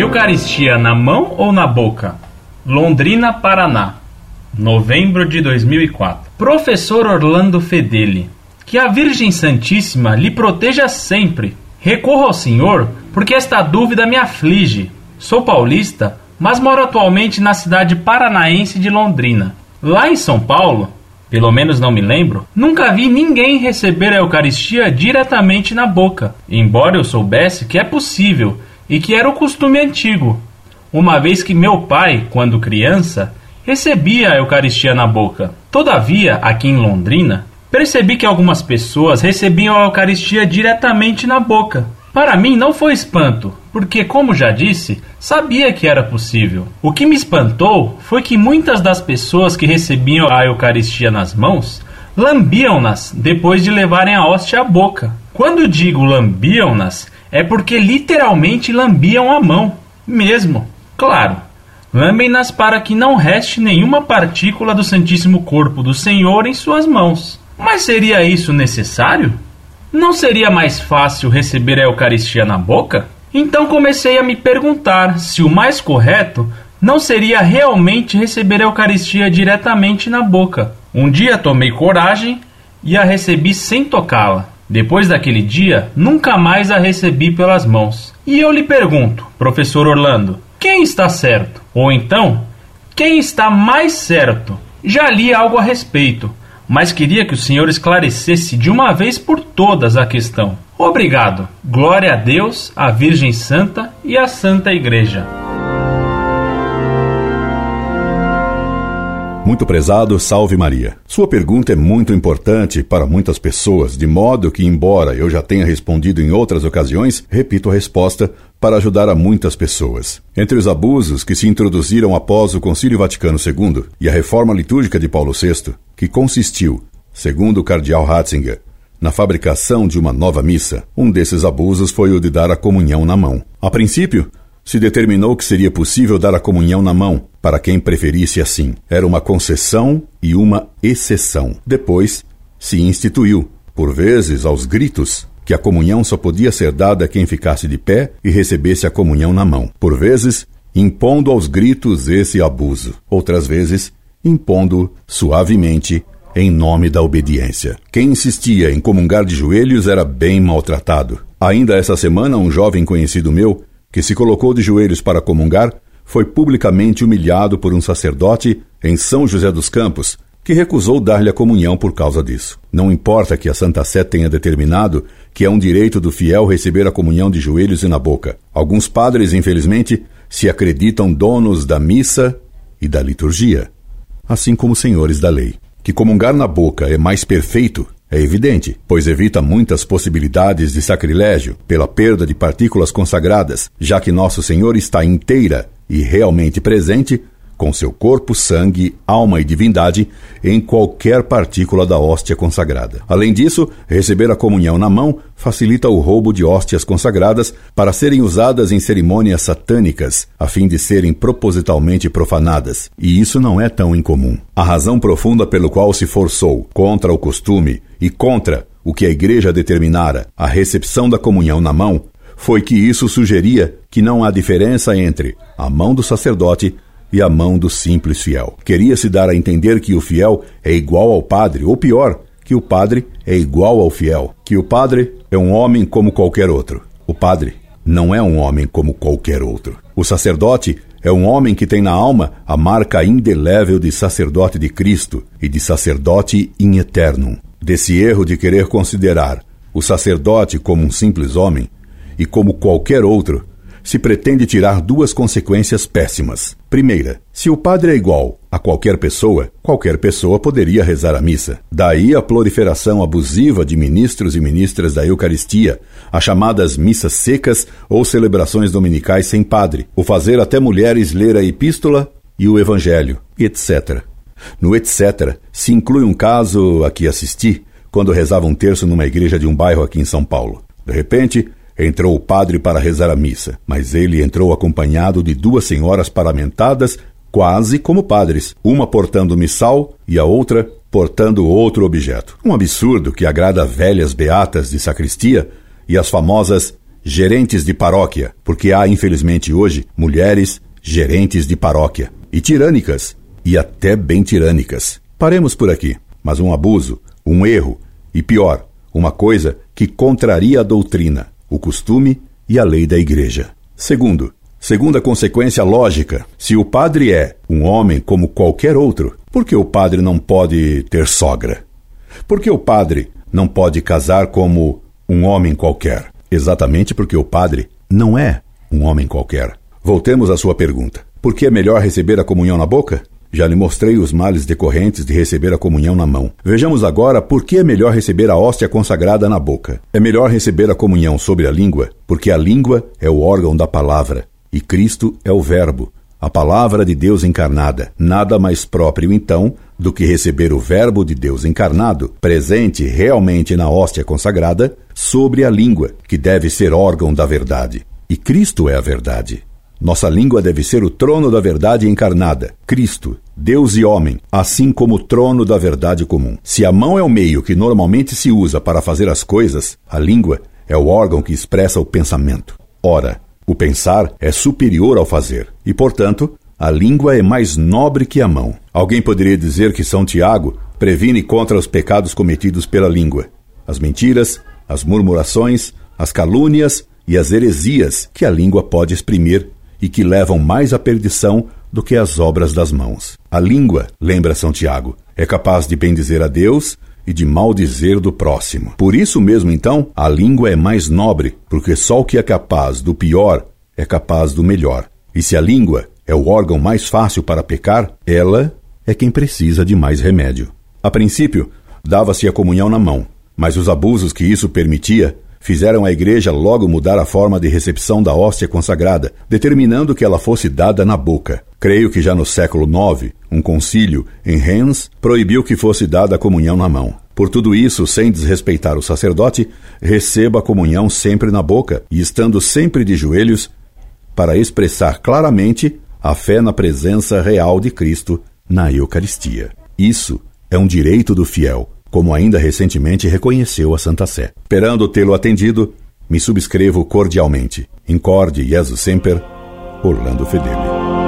Eucaristia na mão ou na boca? Londrina, Paraná. Novembro de 2004. Professor Orlando Fedeli. Que a Virgem Santíssima lhe proteja sempre. Recorro ao Senhor porque esta dúvida me aflige. Sou paulista, mas moro atualmente na cidade paranaense de Londrina. Lá em São Paulo, pelo menos não me lembro, nunca vi ninguém receber a Eucaristia diretamente na boca, embora eu soubesse que é possível e que era o costume antigo, uma vez que meu pai, quando criança, recebia a Eucaristia na boca. Todavia, aqui em Londrina, percebi que algumas pessoas recebiam a Eucaristia diretamente na boca. Para mim não foi espanto, porque, como já disse, sabia que era possível. O que me espantou foi que muitas das pessoas que recebiam a Eucaristia nas mãos lambiam-nas depois de levarem a hóstia à boca. Quando digo lambiam-nas, é porque literalmente lambiam a mão, mesmo. Claro, lambem-nas para que não reste nenhuma partícula do Santíssimo Corpo do Senhor em suas mãos. Mas seria isso necessário? Não seria mais fácil receber a Eucaristia na boca? Então comecei a me perguntar se o mais correto não seria realmente receber a Eucaristia diretamente na boca. Um dia tomei coragem e a recebi sem tocá-la. Depois daquele dia, nunca mais a recebi pelas mãos. E eu lhe pergunto, professor Orlando, quem está certo? Ou então, quem está mais certo? Já li algo a respeito, mas queria que o senhor esclarecesse de uma vez por todas a questão. Obrigado. Glória a Deus, à Virgem Santa e à Santa Igreja. Muito prezado, salve Maria. Sua pergunta é muito importante para muitas pessoas, de modo que, embora eu já tenha respondido em outras ocasiões, repito a resposta para ajudar a muitas pessoas. Entre os abusos que se introduziram após o Concílio Vaticano II e a reforma litúrgica de Paulo VI, que consistiu, segundo o cardeal Ratzinger, na fabricação de uma nova missa, um desses abusos foi o de dar a comunhão na mão. A princípio, se determinou que seria possível dar a comunhão na mão, para quem preferisse assim. Era uma concessão e uma exceção. Depois, se instituiu, por vezes aos gritos, que a comunhão só podia ser dada a quem ficasse de pé e recebesse a comunhão na mão. Por vezes, impondo aos gritos esse abuso. Outras vezes, impondo suavemente em nome da obediência. Quem insistia em comungar de joelhos era bem maltratado. Ainda essa semana, um jovem conhecido meu que se colocou de joelhos para comungar, foi publicamente humilhado por um sacerdote em São José dos Campos, que recusou dar-lhe a comunhão por causa disso. Não importa que a Santa Sé tenha determinado que é um direito do fiel receber a comunhão de joelhos e na boca. Alguns padres, infelizmente, se acreditam donos da missa e da liturgia, assim como senhores da lei. Que comungar na boca é mais perfeito é evidente, pois evita muitas possibilidades de sacrilégio pela perda de partículas consagradas, já que Nosso Senhor está inteira e realmente presente com seu corpo, sangue, alma e divindade em qualquer partícula da hóstia consagrada. Além disso, receber a comunhão na mão facilita o roubo de hóstias consagradas para serem usadas em cerimônias satânicas, a fim de serem propositalmente profanadas. E isso não é tão incomum. A razão profunda pelo qual se forçou, contra o costume e contra o que a Igreja determinara, a recepção da comunhão na mão, foi que isso sugeria que não há diferença entre a mão do sacerdote e a mão do simples fiel. Queria-se dar a entender que o fiel é igual ao padre, ou pior, que o padre é igual ao fiel, que o padre é um homem como qualquer outro. O padre não é um homem como qualquer outro. O sacerdote é um homem que tem na alma a marca indelével de sacerdote de Cristo e de sacerdote in eternum. Desse erro de querer considerar o sacerdote como um simples homem e como qualquer outro, se pretende tirar duas consequências péssimas. Primeira, se o padre é igual a qualquer pessoa, qualquer pessoa poderia rezar a missa. Daí a proliferação abusiva de ministros e ministras da Eucaristia, as chamadas missas secas ou celebrações dominicais sem padre, o fazer até mulheres ler a epístola e o evangelho, etc. No etc. se inclui um caso a que assisti quando rezava um terço numa igreja de um bairro aqui em São Paulo. De repente, Entrou o padre para rezar a missa, mas ele entrou acompanhado de duas senhoras paramentadas, quase como padres, uma portando missal e a outra portando outro objeto. Um absurdo que agrada velhas beatas de sacristia e as famosas gerentes de paróquia, porque há, infelizmente, hoje mulheres gerentes de paróquia, e tirânicas, e até bem tirânicas. Paremos por aqui. Mas um abuso, um erro, e pior, uma coisa que contraria a doutrina, o costume e a lei da igreja. Segundo, segunda consequência lógica, se o padre é um homem como qualquer outro, por que o padre não pode ter sogra? Por que o padre não pode casar como um homem qualquer? Exatamente porque o padre não é um homem qualquer. Voltemos à sua pergunta. Por que é melhor receber a comunhão na boca? Já lhe mostrei os males decorrentes de receber a comunhão na mão. Vejamos agora por que é melhor receber a hóstia consagrada na boca. É melhor receber a comunhão sobre a língua, porque a língua é o órgão da palavra, e Cristo é o Verbo, a palavra de Deus encarnada. Nada mais próprio, então, do que receber o Verbo de Deus encarnado, presente realmente na hóstia consagrada, sobre a língua, que deve ser órgão da verdade. E Cristo é a verdade. Nossa língua deve ser o trono da verdade encarnada, Cristo, Deus e homem, assim como o trono da verdade comum. Se a mão é o meio que normalmente se usa para fazer as coisas, a língua é o órgão que expressa o pensamento. Ora, o pensar é superior ao fazer, e, portanto, a língua é mais nobre que a mão. Alguém poderia dizer que São Tiago previne contra os pecados cometidos pela língua, as mentiras, as murmurações, as calúnias e as heresias que a língua pode exprimir e que levam mais à perdição do que as obras das mãos. A língua, lembra São Tiago, é capaz de bendizer a Deus e de maldizer do próximo. Por isso mesmo, então, a língua é mais nobre, porque só o que é capaz do pior é capaz do melhor. E se a língua é o órgão mais fácil para pecar, ela é quem precisa de mais remédio. A princípio, dava-se a comunhão na mão, mas os abusos que isso permitia fizeram a igreja logo mudar a forma de recepção da hóstia consagrada, determinando que ela fosse dada na boca. Creio que já no século IX, um concílio em Reims proibiu que fosse dada a comunhão na mão. Por tudo isso, sem desrespeitar o sacerdote, receba a comunhão sempre na boca e estando sempre de joelhos para expressar claramente a fé na presença real de Cristo na Eucaristia. Isso é um direito do fiel, como ainda recentemente reconheceu a Santa Sé. Esperando tê-lo atendido, me subscrevo cordialmente. Incorde Jesus Semper, Orlando Fedeli.